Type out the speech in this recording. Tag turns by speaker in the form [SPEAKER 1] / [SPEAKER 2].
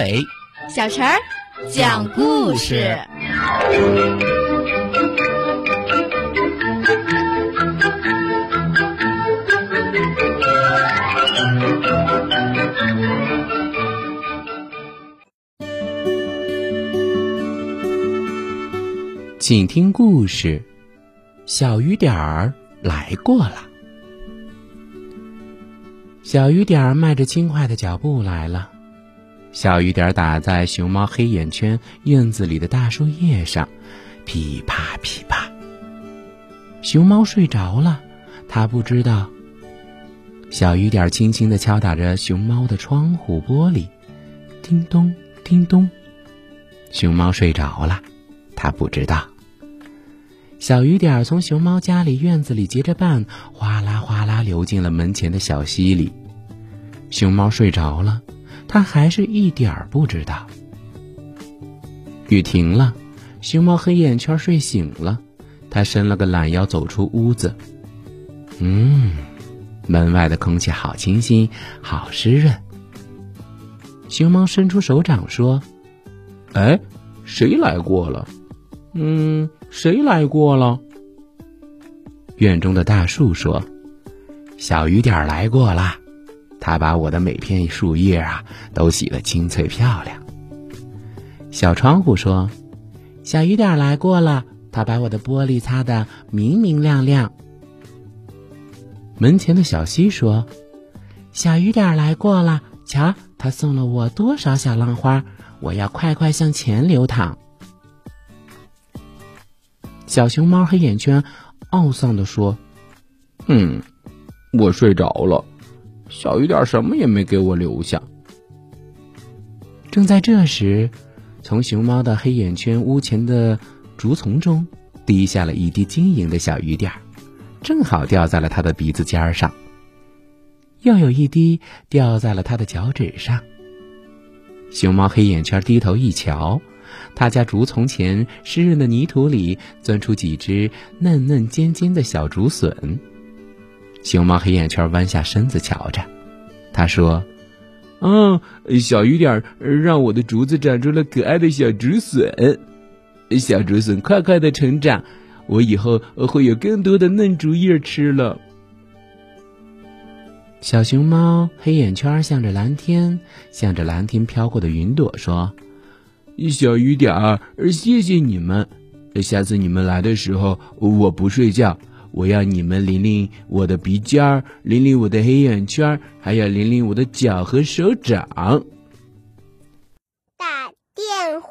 [SPEAKER 1] 阿伟，
[SPEAKER 2] 小陈儿讲故事。
[SPEAKER 1] 请听故事：小雨点儿来过了。小雨点儿迈着轻快的脚步来了。小雨点打在熊猫黑眼圈院子里的大树叶上，噼啪噼啪。熊猫睡着了，它不知道。小雨点轻轻的敲打着熊猫的窗户玻璃，叮咚叮咚。熊猫睡着了，它不知道。小雨点从熊猫家里院子里结着伴，哗啦哗啦流进了门前的小溪里。熊猫睡着了，他还是一点儿不知道。雨停了，熊猫黑眼圈睡醒了，他伸了个懒腰走出屋子。嗯，门外的空气好清新，好湿润。熊猫伸出手掌说：“哎，谁来过了？”嗯。谁来过了？院中的大树说：“小雨点儿来过了，它把我的每片树叶啊都洗得清脆漂亮。”小窗户说：“小雨点来过了，它把我的玻璃擦得明明亮亮。”门前的小溪说：“小雨点来过了，瞧，它送了我多少小浪花，我要快快向前流淌。”小熊猫黑眼圈懊丧地说：“嗯，我睡着了，小雨点什么也没给我留下。”正在这时，从熊猫的黑眼圈屋前的竹丛中滴下了一滴晶莹的小雨点儿，正好掉在了它的鼻子尖上。又有一滴掉在了它的脚趾上。熊猫黑眼圈低头一瞧。他家竹丛前湿润的泥土里钻出几只嫩嫩尖尖的小竹笋。熊猫黑眼圈弯下身子瞧着，他说：“啊，小雨点让我的竹子长出了可爱的小竹笋，小竹笋快快的成长，我以后会有更多的嫩竹叶吃了。”小熊猫黑眼圈向着蓝天，向着蓝天飘过的云朵说。小雨点儿，谢谢你们。下次你们来的时候，我不睡觉，我要你们淋淋我的鼻尖儿，淋淋我的黑眼圈，还要淋淋我的脚和手掌。
[SPEAKER 3] 打电话。